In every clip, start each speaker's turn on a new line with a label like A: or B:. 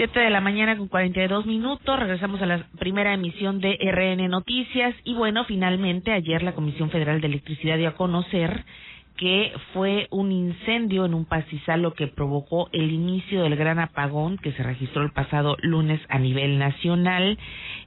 A: Siete de la mañana con cuarenta y dos minutos. Regresamos a la primera emisión de RN Noticias. Y bueno, finalmente ayer la Comisión Federal de Electricidad dio a conocer que fue un incendio en un pastizal lo que provocó el inicio del gran apagón que se registró el pasado lunes a nivel nacional.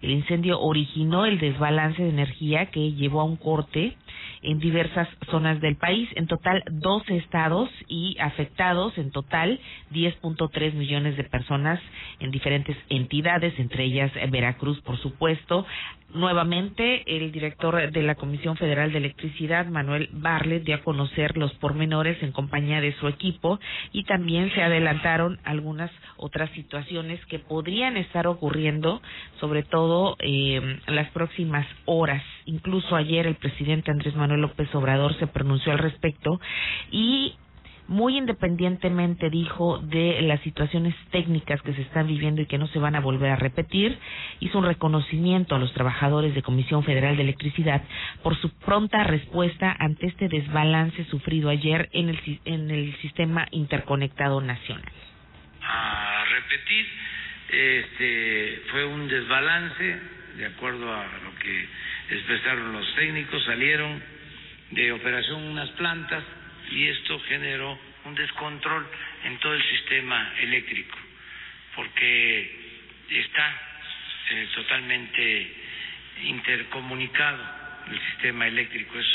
A: El incendio originó el desbalance de energía que llevó a un corte en diversas zonas del país. En total, 12 estados y afectados, en total, 10.3 millones de personas en diferentes entidades, entre ellas Veracruz, por supuesto. Nuevamente, el director de la Comisión Federal de Electricidad, Manuel Barlet, dio a conocer los pormenores en compañía de su equipo y también se adelantaron algunas otras situaciones que podrían estar ocurriendo, sobre todo eh, las próximas horas. Incluso ayer el presidente Andrés Manuel López Obrador se pronunció al respecto y muy independientemente, dijo, de las situaciones técnicas que se están viviendo y que no se van a volver a repetir, hizo un reconocimiento a los trabajadores de Comisión Federal de Electricidad por su pronta respuesta ante este desbalance sufrido ayer en el, en el sistema interconectado nacional.
B: A repetir, este, fue un desbalance, de acuerdo a lo que expresaron los técnicos, salieron de operación unas plantas y esto generó un descontrol en todo el sistema eléctrico, porque está eh, totalmente intercomunicado el sistema eléctrico, es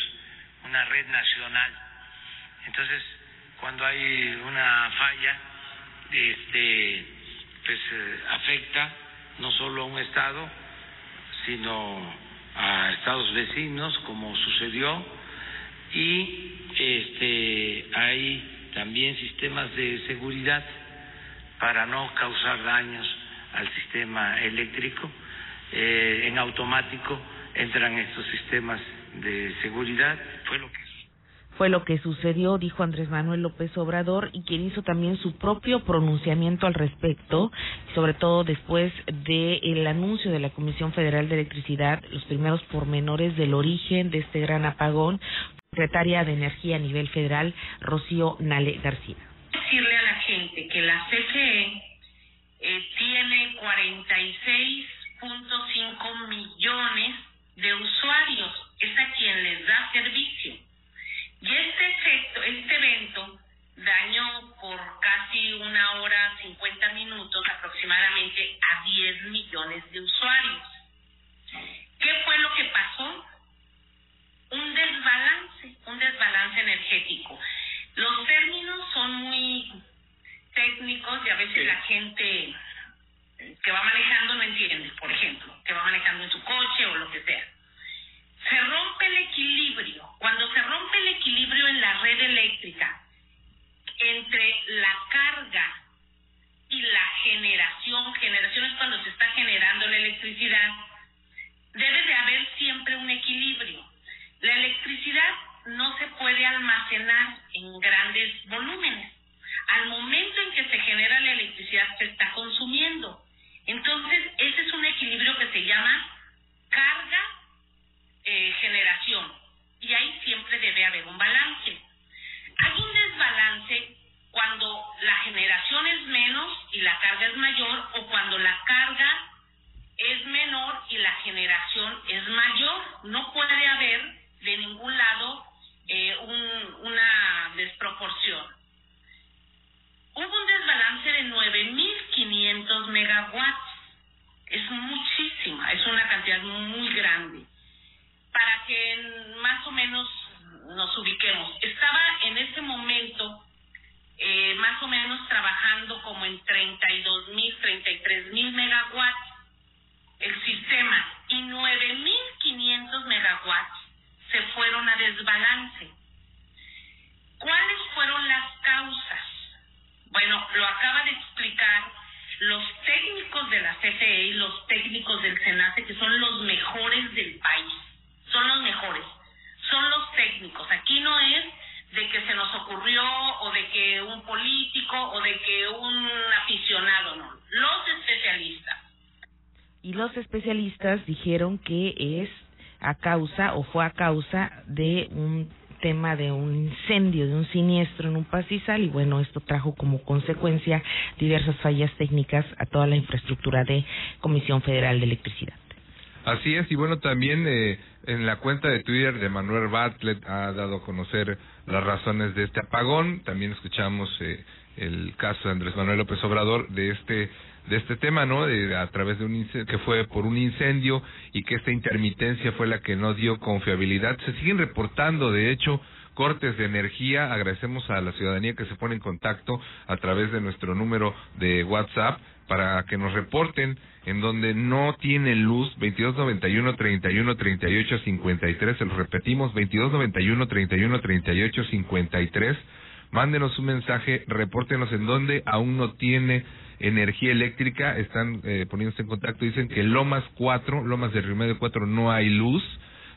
B: una red nacional. Entonces, cuando hay una falla, este, pues eh, afecta no solo a un estado, sino a estados vecinos, como sucedió, y este, hay también sistemas de seguridad para no causar daños al sistema eléctrico. Eh, en automático entran estos sistemas de seguridad. Fue lo que
A: fue lo que sucedió, dijo Andrés Manuel López Obrador, y quien hizo también su propio pronunciamiento al respecto, sobre todo después del anuncio de la Comisión Federal de Electricidad, los primeros pormenores del origen de este gran apagón, secretaria de Energía a nivel federal, Rocío Nale García.
C: Decirle a la gente que la CFE eh, tiene 46.5 millones de usuarios, es a quien les da servicio. Y este efecto, este evento dañó por casi una hora 50 minutos aproximadamente a 10 millones de usuarios. ¿Qué fue lo que pasó? un desbalance, un desbalance energético. Los términos son muy técnicos y a veces la gente que va manejando no entiende, por ejemplo, que va manejando en su coche o lo que sea. Se rompe el equilibrio. Cuando se rompe el equilibrio en la red eléctrica entre la carga y la generación, generación es cuando se está generando la electricidad, debe de haber siempre un equilibrio. La electricidad no se puede almacenar en grandes volúmenes. Al momento en que se genera la electricidad se está consumiendo. Entonces, ese es un equilibrio que se llama carga-generación. Eh, y ahí siempre debe haber un balance. La generación es menos y la carga es mayor o cuando la carga es menor y la generación es mayor. No puede haber de ningún lado eh, una desproporción. Hubo un desbalance de 9.500 megawatts. Es muchísima, es una cantidad muy grande. Para que más o menos nos ubiquemos. Estaba en ese momento eh, más o menos trabajando como en 32.000, 33.000 megawatts el sistema y 9.500 megawatts se fueron a desbalance. ¿Cuáles fueron las causas? Bueno, lo acaba de explicar los técnicos de la CFE y los técnicos del SENACE, que son los mejores del país. Son los mejores. Son los técnicos. Aquí no es de que se nos ocurrió o de que un político o de que un aficionado, no. Los especialistas.
A: Y los especialistas dijeron que es a causa o fue a causa de un tema de un incendio, de un siniestro en un pastizal y bueno, esto trajo como consecuencia diversas fallas técnicas a toda la infraestructura de Comisión Federal de Electricidad.
D: Así es, y bueno, también eh, en la cuenta de Twitter de Manuel Bartlett ha dado a conocer las razones de este apagón. También escuchamos eh, el caso de Andrés Manuel López Obrador de este de este tema, ¿no? De, a través de un que fue por un incendio y que esta intermitencia fue la que no dio confiabilidad. Se siguen reportando, de hecho, cortes de energía. Agradecemos a la ciudadanía que se pone en contacto a través de nuestro número de WhatsApp para que nos reporten en donde no tiene luz 2291 31 38 53 se lo repetimos 2291 31 38 53 mándenos un mensaje repórtenos en donde aún no tiene energía eléctrica están eh, poniéndose en contacto dicen que Lomas 4 Lomas de Río Medio 4 no hay luz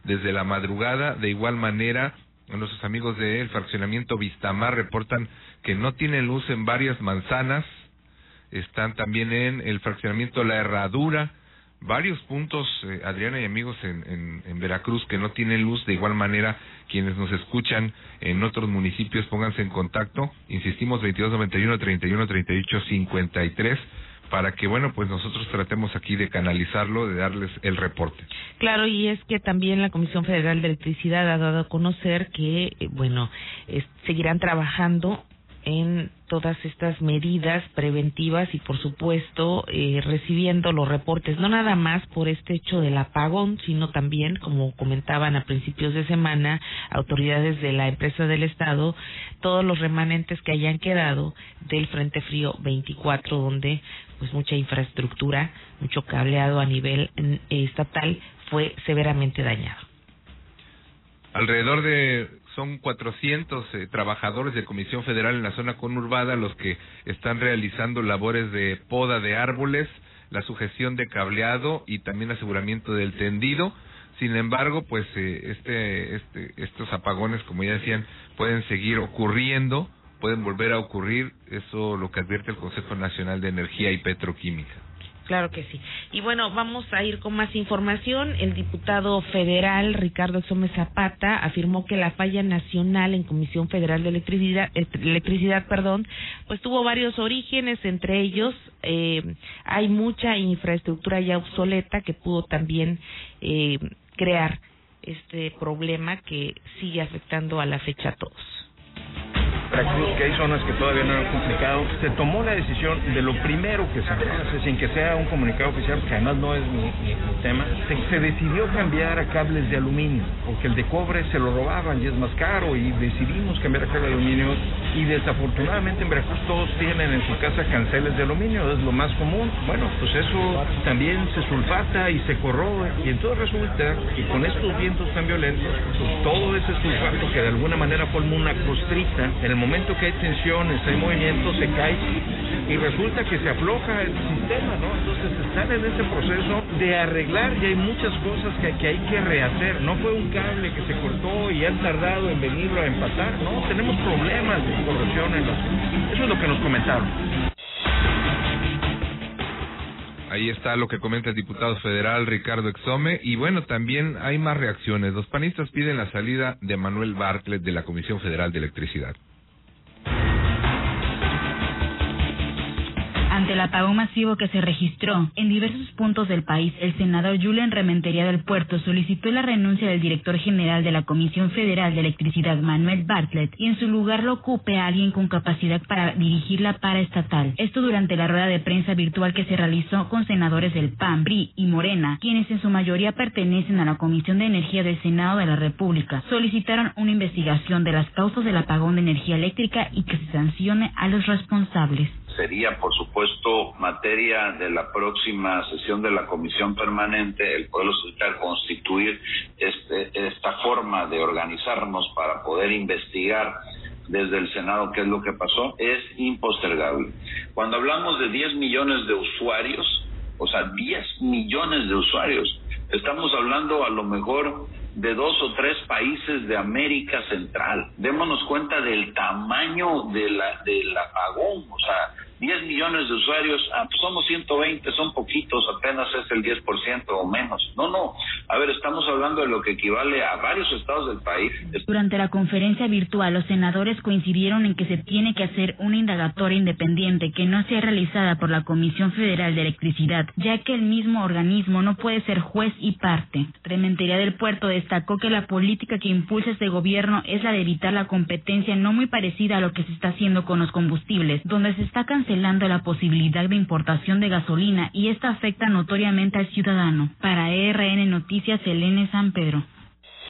D: desde la madrugada de igual manera nuestros amigos del fraccionamiento Vistamar reportan que no tienen luz en varias manzanas están también en el fraccionamiento La Herradura, varios puntos, eh, Adriana y amigos, en, en, Veracruz que no tienen luz. De igual manera, quienes nos escuchan en otros municipios, pónganse en contacto. Insistimos, 2291 31 38 53 para que, bueno, pues nosotros tratemos aquí de canalizarlo, de darles el reporte.
A: Claro, y es que también la Comisión Federal de Electricidad ha dado a conocer que, eh, bueno, seguirán trabajando en todas estas medidas preventivas y por supuesto eh, recibiendo los reportes no nada más por este hecho del apagón sino también como comentaban a principios de semana autoridades de la empresa del estado todos los remanentes que hayan quedado del frente frío 24 donde pues mucha infraestructura mucho cableado a nivel eh, estatal fue severamente dañado.
D: Alrededor de son 400 eh, trabajadores de Comisión Federal en la zona conurbada los que están realizando labores de poda de árboles, la sujeción de cableado y también aseguramiento del tendido. Sin embargo, pues eh, este, este, estos apagones, como ya decían, pueden seguir ocurriendo, pueden volver a ocurrir. Eso lo que advierte el Consejo Nacional de Energía y Petroquímica.
A: Claro que sí. Y bueno, vamos a ir con más información. El diputado federal Ricardo Exome Zapata afirmó que la falla nacional en Comisión Federal de Electricidad, electricidad perdón, pues tuvo varios orígenes, entre ellos eh, hay mucha infraestructura ya obsoleta que pudo también eh, crear este problema que sigue afectando a la fecha a todos.
E: Veracruz, que hay zonas que todavía no han complicado, se tomó la decisión de lo primero que se hace, sin que sea un comunicado oficial, que además no es mi, tema, se, decidió cambiar a cables de aluminio, porque el de cobre se lo robaban y es más caro, y decidimos cambiar a cable de aluminio, y desafortunadamente en Veracruz todos tienen en su casa canceles de aluminio, es lo más común. Bueno, pues eso también se sulfata y se corroe, y entonces resulta que con estos vientos tan violentos, pues todo ese sulfato que de alguna manera forma una costrita, en el momento que hay tensiones, hay movimiento, se cae y resulta que se afloja el sistema, ¿no? Entonces están en ese proceso de arreglar y hay muchas cosas que, hay que rehacer. No fue un cable que se cortó y han tardado en venirlo a empatar, ¿no? Tenemos problemas de corrosión en los... Eso es lo que nos comentaron.
D: Ahí está lo que comenta el diputado federal Ricardo Exome. Y bueno, también hay más reacciones. Los panistas piden la salida de Manuel Bartlett de la Comisión Federal de Electricidad.
F: Ante el apagón masivo que se registró en diversos puntos del país, el senador Julian Rementería del Puerto solicitó la renuncia del director general de la Comisión Federal de Electricidad, Manuel Bartlett, y en su lugar lo ocupe a alguien con capacidad para dirigir la paraestatal. Esto durante la rueda de prensa virtual que se realizó con senadores del PAN, BRI y Morena, quienes en su mayoría pertenecen a la Comisión de Energía del Senado de la República. Solicitaron una investigación de las causas del apagón de energía eléctrica y que se sancione a los responsables
G: sería, por supuesto, materia de la próxima sesión de la Comisión Permanente el poder solicitar constituir este, esta forma de organizarnos para poder investigar desde el Senado qué es lo que pasó, es impostergable. Cuando hablamos de 10 millones de usuarios, o sea, 10 millones de usuarios, estamos hablando a lo mejor de dos o tres países de América Central. Démonos cuenta del tamaño de la, del apagón, o sea, 10 millones de usuarios, ah, pues somos 120, son poquitos, apenas es el 10% o menos. No, no. A ver, estamos hablando de lo que equivale a varios estados del país.
F: Durante la conferencia virtual, los senadores coincidieron en que se tiene que hacer una indagatoria independiente que no sea realizada por la Comisión Federal de Electricidad, ya que el mismo organismo no puede ser juez y parte. Rementería del Puerto destacó que la política que impulsa este gobierno es la de evitar la competencia no muy parecida a lo que se está haciendo con los combustibles, donde se está cancelando la posibilidad de importación de gasolina y esta afecta notoriamente al ciudadano. Para ERN Noticias, Elene San Pedro.